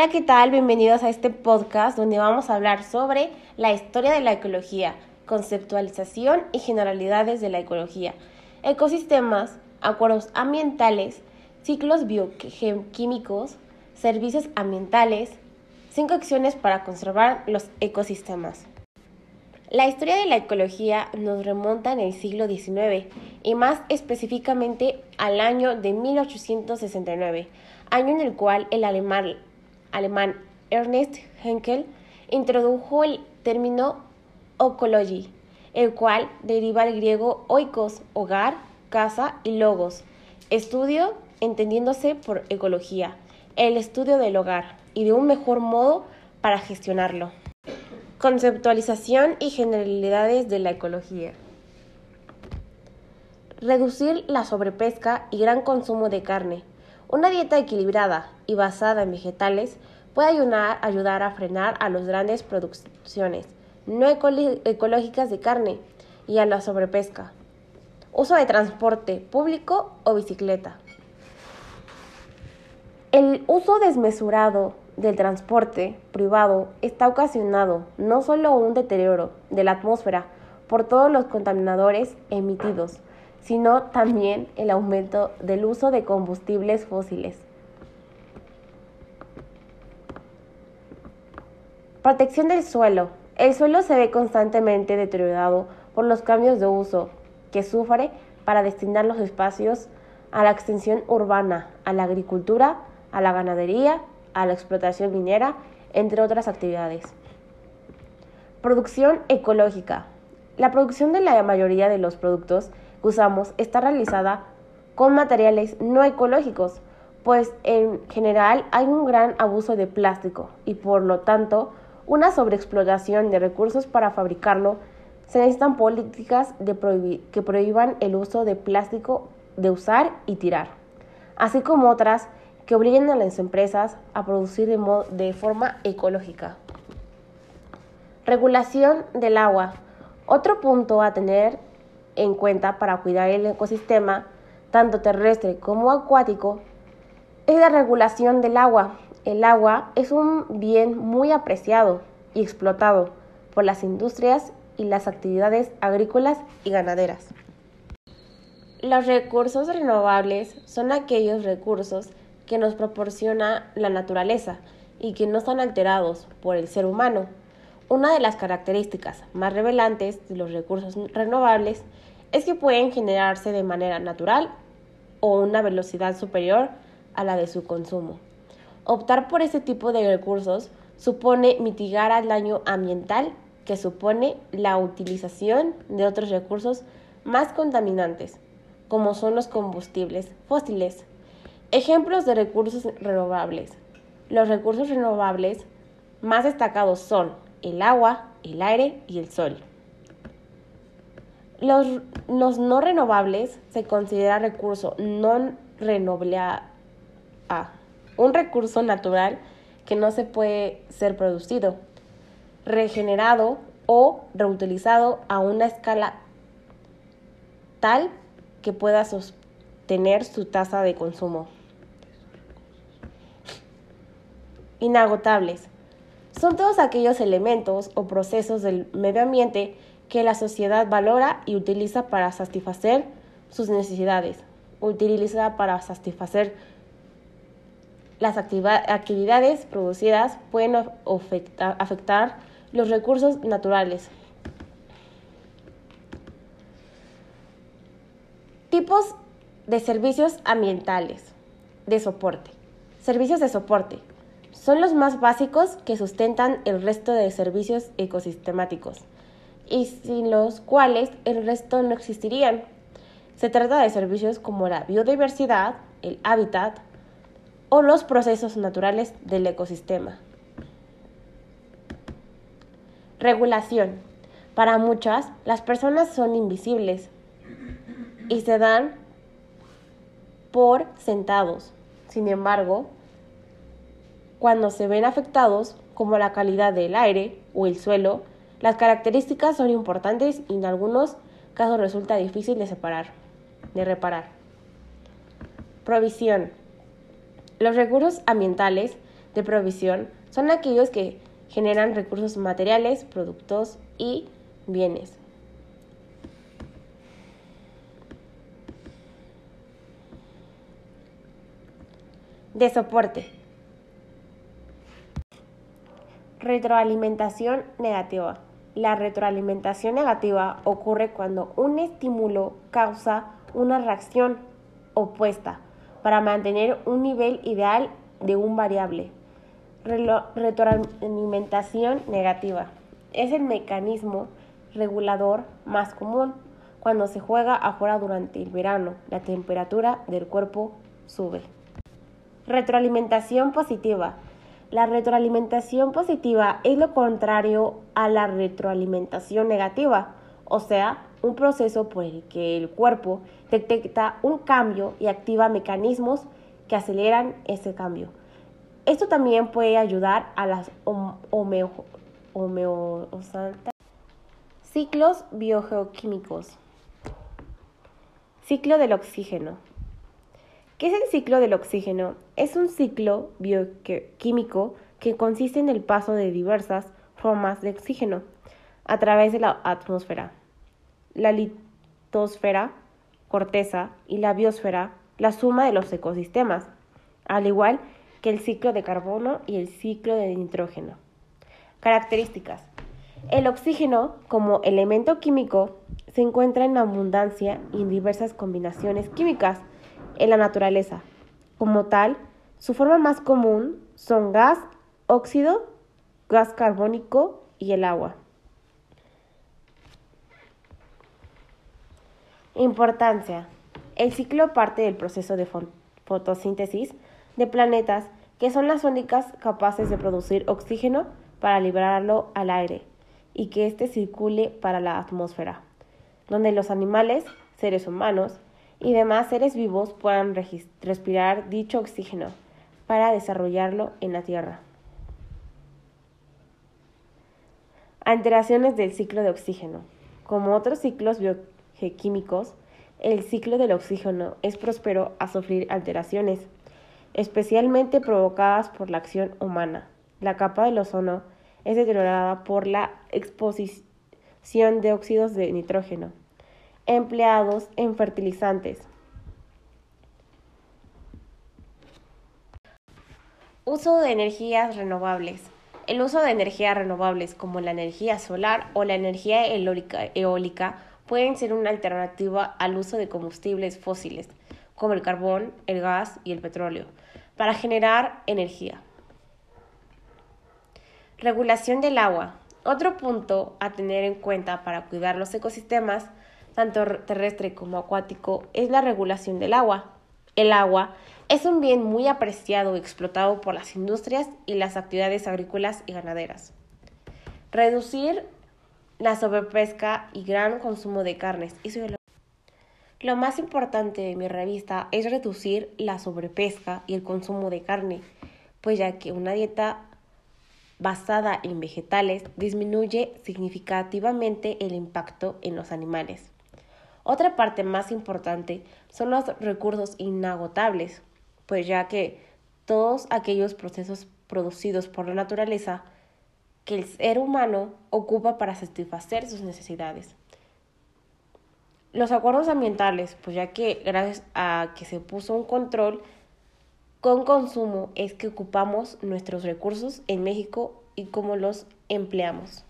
Hola, ¿qué tal? Bienvenidos a este podcast donde vamos a hablar sobre la historia de la ecología, conceptualización y generalidades de la ecología, ecosistemas, acuerdos ambientales, ciclos bioquímicos, servicios ambientales, cinco acciones para conservar los ecosistemas. La historia de la ecología nos remonta en el siglo XIX y más específicamente al año de 1869, año en el cual el alemán alemán Ernest Henkel introdujo el término ecology, el cual deriva del griego oikos, hogar, casa y logos, estudio entendiéndose por ecología, el estudio del hogar y de un mejor modo para gestionarlo. Conceptualización y generalidades de la ecología. Reducir la sobrepesca y gran consumo de carne, una dieta equilibrada y basada en vegetales puede ayudar, a frenar a las grandes producciones no ecológicas de carne y a la sobrepesca. Uso de transporte público o bicicleta. El uso desmesurado del transporte privado está ocasionado no solo un deterioro de la atmósfera por todos los contaminadores emitidos, sino también el aumento del uso de combustibles fósiles. Protección del suelo. El suelo se ve constantemente deteriorado por los cambios de uso que sufre para destinar los espacios a la extensión urbana, a la agricultura, a la ganadería, a la explotación minera, entre otras actividades. Producción ecológica. La producción de la mayoría de los productos usamos está realizada con materiales no ecológicos, pues en general hay un gran abuso de plástico y por lo tanto una sobreexplotación de recursos para fabricarlo, se necesitan políticas que prohíban el uso de plástico de usar y tirar, así como otras que obliguen a las empresas a producir de forma ecológica. Regulación del agua. Otro punto a tener en cuenta para cuidar el ecosistema, tanto terrestre como acuático, es la regulación del agua. El agua es un bien muy apreciado y explotado por las industrias y las actividades agrícolas y ganaderas. Los recursos renovables son aquellos recursos que nos proporciona la naturaleza y que no están alterados por el ser humano. Una de las características más revelantes de los recursos renovables es que pueden generarse de manera natural o una velocidad superior a la de su consumo. Optar por este tipo de recursos supone mitigar el daño ambiental que supone la utilización de otros recursos más contaminantes, como son los combustibles fósiles. Ejemplos de recursos renovables. Los recursos renovables más destacados son el agua, el aire y el sol. Los, no renovables se considera recurso no renovable, un recurso natural que no se puede ser producido, regenerado o reutilizado a una escala tal que pueda sostener su tasa de consumo. Inagotables. Son todos aquellos elementos o procesos del medio ambiente que la sociedad valora y utiliza para satisfacer sus necesidades, utiliza para satisfacer las actividades producidas pueden afectar, los recursos naturales. Tipos de servicios ambientales de soporte. Servicios de soporte son los más básicos que sustentan el resto de servicios ecosistemáticos y sin los cuales el resto no existirían. Se trata de servicios como la biodiversidad, el hábitat o los procesos naturales del ecosistema. Regulación. Para muchas, las personas son invisibles y se dan por sentados. Sin embargo, cuando se ven afectados, como la calidad del aire o el suelo, las características son importantes y en algunos casos resulta difícil de separar, de reparar. Provisión. Los recursos ambientales de provisión son aquellos que generan recursos materiales, productos y bienes. De soporte. Retroalimentación negativa. La retroalimentación negativa ocurre cuando un estímulo causa una reacción opuesta para mantener un nivel ideal de un variable. Retroalimentación negativa es el mecanismo regulador más común. Cuando se juega afuera durante el verano, la temperatura del cuerpo sube. Retroalimentación positiva. La retroalimentación positiva es lo contrario a la retroalimentación negativa, o sea, un proceso por el que el cuerpo detecta un cambio y activa mecanismos que aceleran ese cambio. Esto también puede ayudar a las homeo, ciclos biogeoquímicos. Ciclo del oxígeno. ¿Qué es el ciclo del oxígeno? Es un ciclo bioquímico que consiste en el paso de diversas formas de oxígeno a través de la atmósfera. La litosfera, corteza y la biosfera, la suma de los ecosistemas, al igual que el ciclo de carbono y el ciclo de nitrógeno. Características. El oxígeno, como elemento químico, se encuentra en abundancia y en diversas combinaciones químicas en la naturaleza. Como tal, su forma más común son gas, óxido, gas carbónico y el agua. Importancia. El ciclo parte del proceso de fotosíntesis de planetas que son las únicas capaces de producir oxígeno para liberarlo al aire y que éste circule para la atmósfera, donde los animales, seres humanos, y demás seres vivos puedan respirar dicho oxígeno para desarrollarlo en la Tierra. Alteraciones del ciclo de oxígeno. Como otros ciclos bioquímicos, el ciclo del oxígeno es próspero a sufrir alteraciones, especialmente provocadas por la acción humana. La capa del ozono es deteriorada por la exposición de óxidos de nitrógeno, empleados en fertilizantes. Uso de energías renovables. El uso de energías renovables como la energía solar o la energía eólica, pueden ser una alternativa al uso de combustibles fósiles como el carbón, el gas y el petróleo para generar energía. Regulación del agua. Otro punto a tener en cuenta para cuidar los ecosistemas tanto terrestre como acuático, es la regulación del agua. El agua es un bien muy apreciado y explotado por las industrias y las actividades agrícolas y ganaderas. Reducir la sobrepesca y gran consumo de carnes. Lo más importante de mi revista es reducir la sobrepesca y el consumo de carne, pues ya que una dieta basada en vegetales disminuye significativamente el impacto en los animales. Otra parte más importante son los recursos inagotables, pues ya que todos aquellos procesos producidos por la naturaleza que el ser humano ocupa para satisfacer sus necesidades. Los acuerdos ambientales, pues ya que gracias a que se puso un control con consumo es que ocupamos nuestros recursos en México y cómo los empleamos.